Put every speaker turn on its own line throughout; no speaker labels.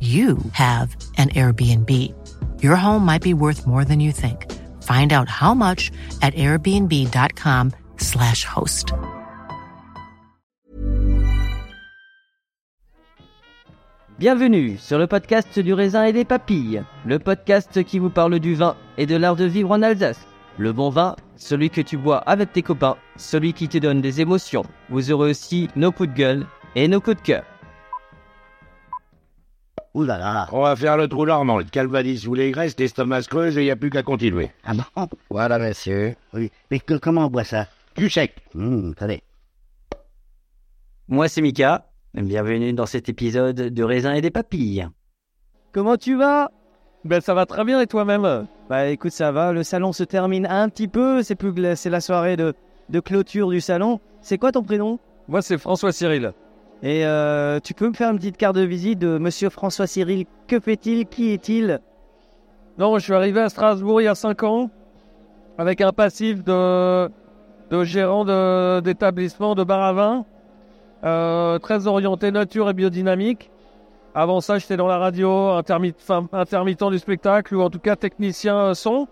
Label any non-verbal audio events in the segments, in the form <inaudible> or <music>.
you have an Airbnb. Your home might be worth more than you think. Find out how much at airbnb.com/slash host.
Bienvenue sur le podcast du raisin et des papilles, le podcast qui vous parle du vin et de l'art de vivre en Alsace. Le bon vin, celui que tu bois avec tes copains, celui qui te donne des émotions. Vous aurez aussi nos coups de gueule et nos coups de cœur.
Ouh là là.
On va faire le trou normand, le calvadis sous les graisses, l'estomac se creuse et il n'y a plus qu'à continuer.
Ah bon?
Voilà, monsieur.
Oui. Mais que- comment on boit ça?
Du sec.
Hum, attendez.
Moi c'est Mika, bienvenue dans cet épisode de raisin et des papilles. Comment tu vas? Ben ça va très bien et toi-même? Bah écoute ça va, le salon se termine un petit peu, c'est plus que la- c'est la soirée de, de clôture du salon. C'est quoi ton prénom?
Moi, c'est François Cyril.
Et euh, tu peux me faire une petite carte de visite de Monsieur François Cyril Que fait-il? Qui est-il?
Non, je suis arrivé à Strasbourg il y a 5 ans avec un passif de, de gérant de- d'établissement de, bar à vin, euh, très orienté nature et biodynamique. Avant ça, j'étais dans la radio, intermittent du spectacle ou en tout cas technicien euh, son.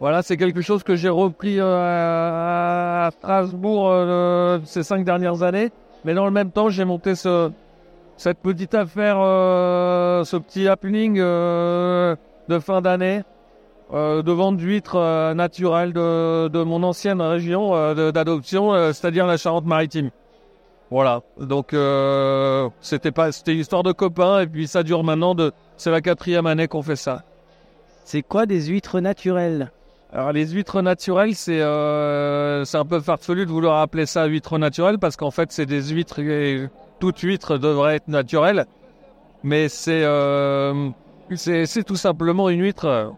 Voilà, c'est quelque chose que j'ai repris à Strasbourg ces cinq dernières années. Mais dans le même temps, j'ai monté ce, cette petite affaire, euh, ce petit happening euh, de fin d'année euh, de vente d'huîtres naturelles de, de mon ancienne région d'adoption, c'est-à-dire la Charente-Maritime. Voilà, donc c'était pas, c'était une histoire de copains et puis ça dure maintenant de, c'est la quatrième année qu'on fait ça.
C'est quoi des huîtres naturelles?
Alors les huîtres naturelles, c'est euh, un peu farfelu de vouloir appeler ça huîtres naturelles parce qu'en fait c'est des huîtres, et toute huître devrait être naturelle, mais c'est euh, c'est tout simplement une huître.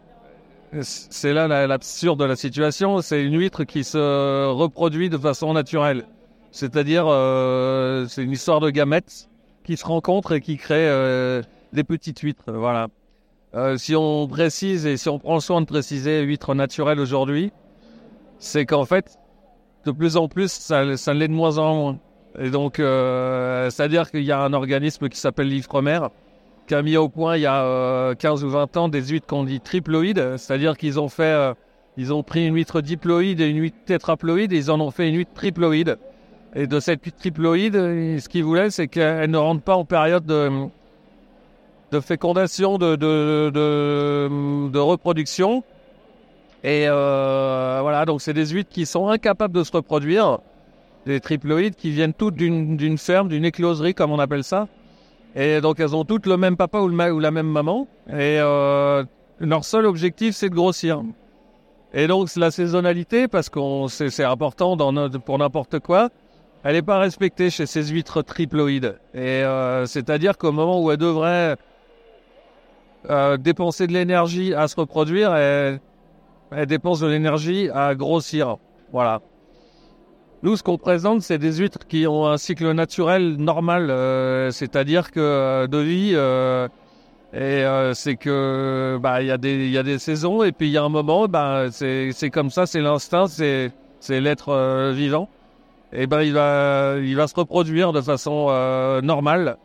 C'est là la- l'absurde de la situation, c'est une huître qui se reproduit de façon naturelle, c'est-à-dire euh, c'est une histoire de gamètes qui se rencontrent et qui créent euh, des petites huîtres, voilà. Euh, si on précise et si on prend soin de préciser huître naturelle aujourd'hui, c'est qu'en fait, de plus en plus, ça, ça l'est de moins en moins. Et donc, euh, c'est-à-dire qu'il y a un organisme qui s'appelle l'Ifremer, qui a mis au point il y a euh, 15 ou 20 ans des huîtres qu'on dit triploïdes, c'est-à-dire qu'ils ont fait, euh, ils ont pris une huître diploïde et une huître tétraploïde et ils en ont fait une huître triploïde. Et de cette huître triploïde, ce qu'ils voulaient, c'est qu'elle ne rentre pas en période de, de fécondation, de, de, de, reproduction. Et euh, voilà, donc c'est des huîtres qui sont incapables de se reproduire, des triploïdes qui viennent toutes d'une ferme, d'une écloserie comme on appelle ça. Et donc elles ont toutes le même papa ou, le ou la même maman. Et euh, leur seul objectif c'est de grossir. Et donc la saisonnalité, parce qu'on c'est important dans pour n'importe quoi, elle n'est pas respectée chez ces huîtres triploïdes. Et euh, c'est-à-dire qu'au moment où elle devrait euh, dépenser de l'énergie à se reproduire, elle, elle dépense de l'énergie à grossir. Voilà. Nous, ce qu'on présente, c'est des huîtres qui ont un cycle naturel normal, euh, c'est-à-dire que euh, de vie, et c'est que bah il y a des il y a des saisons et puis il y a un moment, bah c'est comme ça, c'est l'instinct, c'est c'est l'être vivant. Et ben il va il va se reproduire de façon normale.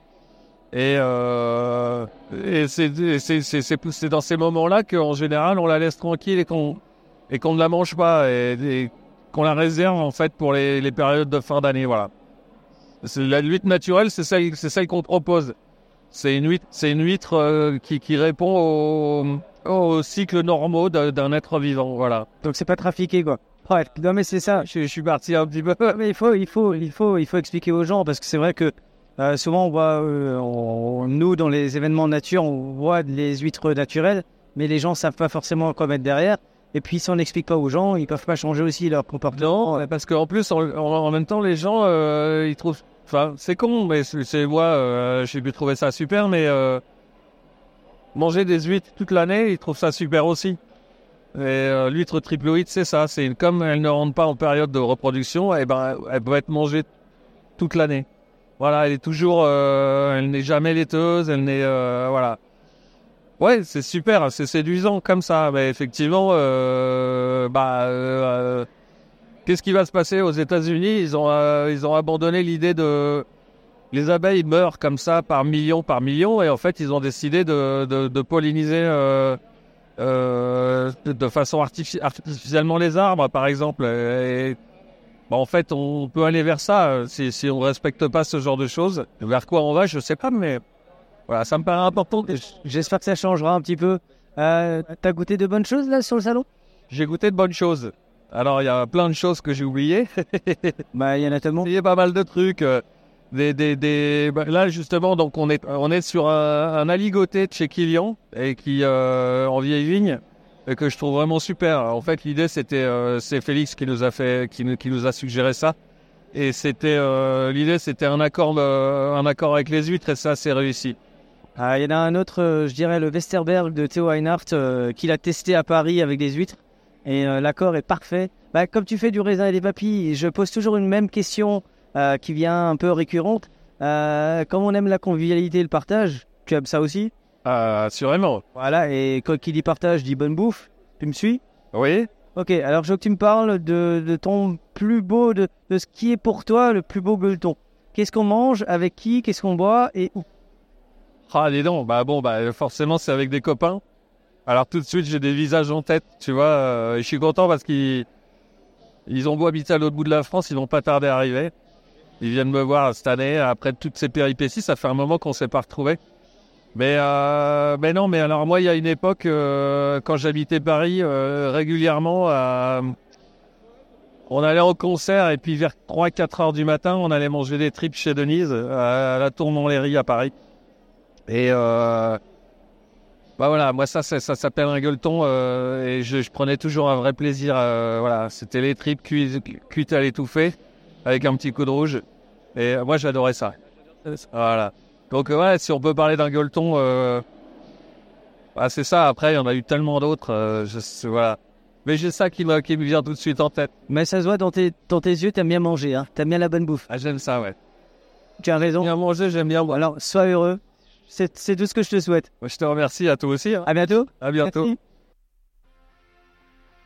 Et, euh, et c'est dans ces moments-là qu'en général on la laisse tranquille et qu'on qu'on ne la mange pas et, qu'on la réserve en fait pour les, les périodes de fin d'année. Voilà. La huître naturelle, c'est celle, celle qu'on propose. C'est une huître, une huître euh, qui, qui répond au, au cycle normaux d'un être vivant. Voilà.
Donc c'est pas trafiqué quoi. Ouais, non mais c'est ça.
Je, je suis parti un petit peu. <laughs>
Mais il faut, il faut, il faut, il faut expliquer aux gens parce que c'est vrai que euh, souvent on voit, euh, nous dans les événements nature, on voit les huîtres naturelles, mais les gens savent pas forcément quoi mettre derrière. Et puis si on n'explique pas aux gens, ils peuvent pas changer aussi leur comportement.
Non, parce qu'en plus, en, même temps, les gens, euh, ils trouvent. Enfin, c'est con, mais c'est moi, j'ai pu trouver ça super, mais manger des huîtres toute l'année, ils trouvent ça super aussi. Et l'huître triploïde, c'est ça. C'est comme elle ne rentre pas en période de reproduction, et ben, elle peut être mangée toute l'année. Voilà, elle est toujours, euh, elle n'est jamais laiteuse, elle n'est, euh, voilà. Ouais, c'est super, c'est séduisant comme ça, mais effectivement, euh, bah, qu'est-ce qui va se passer aux États-Unis? Ils ont, ils ont abandonné l'idée de les abeilles meurent comme ça par millions, par millions, et en fait, ils ont décidé de, de, polliniser de- façon artifi- artificiellement les arbres, par exemple. Bah, en fait, on peut aller vers ça euh, si, si on respecte pas ce genre de choses. Vers quoi on va, je sais pas, mais voilà, ça me paraît important.
J'espère que ça changera un petit peu. Euh, T'as goûté de bonnes choses là sur le salon?
J'ai goûté de bonnes choses. Alors, il y a plein de choses que j'ai oubliées. <laughs>
Bah il y en a tellement.
Il y a pas mal de trucs. euh, Des, des, des... bah, là, justement, donc on est, on est sur un, un aligoté de chez Kilian, et qui, euh, en vieille vigne, et que je trouve vraiment super. En fait, l'idée, c'était, euh, c'est Félix qui nous a fait, qui, nous- a suggéré ça. Et c'était, euh, l'idée, c'était un accord, euh, un accord avec les huîtres, et ça, c'est réussi.
Ah, il y en a un autre, je dirais le Westerberg de Theo Einhardt, qu'il a testé à Paris avec des huîtres. Et l'accord est parfait. Bah, comme tu fais du raisin et des papilles, je pose toujours une même question qui vient un peu récurrente. Euh, comme on aime la convivialité et le partage, tu aimes ça aussi?
Euh, assurément.
Voilà, et quand qui dit partage dit bonne bouffe. Tu me suis?
Oui.
Ok, alors je veux que tu me parles de, de ton plus beau, de, de ce qui est pour toi le plus beau gueuleton. Qu'est-ce qu'on mange, avec qui, qu'est-ce qu'on boit et où?
Ah, dis donc, bah bon, bah forcément, c'est avec des copains. Alors tout de suite, j'ai des visages en tête, tu vois. euh, et je suis content parce qu'ils ils ont beau habiter à l'autre bout de la France, ils vont pas tarder à arriver. Ils viennent me voir cette année, après toutes ces péripéties, ça fait un moment qu'on s'est pas retrouvés. Mais, euh, mais non, mais alors moi, il y a une époque, euh, quand j'habitais Paris, euh, régulièrement, euh, on allait au concert et puis vers 3-4 heures du matin, on allait manger des tripes chez Denise, à, la Tour Montlhéry à Paris. Et euh, bah voilà, moi ça, ça, ça s'appelle un gueuleton euh, et je, je prenais toujours un vrai plaisir. euh, voilà, c'était les tripes cuites, cuites à l'étouffée avec un petit coup de rouge. Et moi j'adorais ça. Voilà. Donc euh, ouais, si on peut parler d'un gueuleton, euh, bah, c'est ça. Après, il y en a eu tellement d'autres. euh, voilà. Mais j'ai ça qui me, qui me vient tout de suite en tête.
Mais ça se voit dans tes, dans tes yeux, t'aimes bien manger, hein. t'aimes bien la bonne bouffe.
Ah, j'aime ça, ouais.
Tu as raison.
Bien manger, j'aime bien.
Alors, sois heureux. C'est tout ce que je te souhaite.
Moi, je te remercie à toi aussi. hein.
À bientôt.
À bientôt.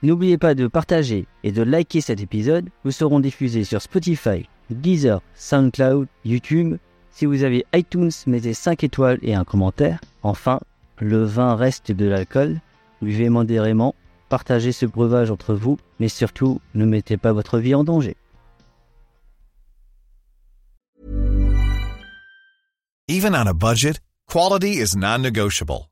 N'oubliez pas de partager et de liker cet épisode. Nous serons diffusés sur Spotify, Deezer, SoundCloud, YouTube. Si vous avez iTunes, mettez 5 étoiles et un commentaire. Enfin, le vin reste de l'alcool. Buvez modérément. Partagez ce breuvage entre vous, mais surtout, ne mettez pas votre vie en danger.
Even on a budget, quality is non-negotiable.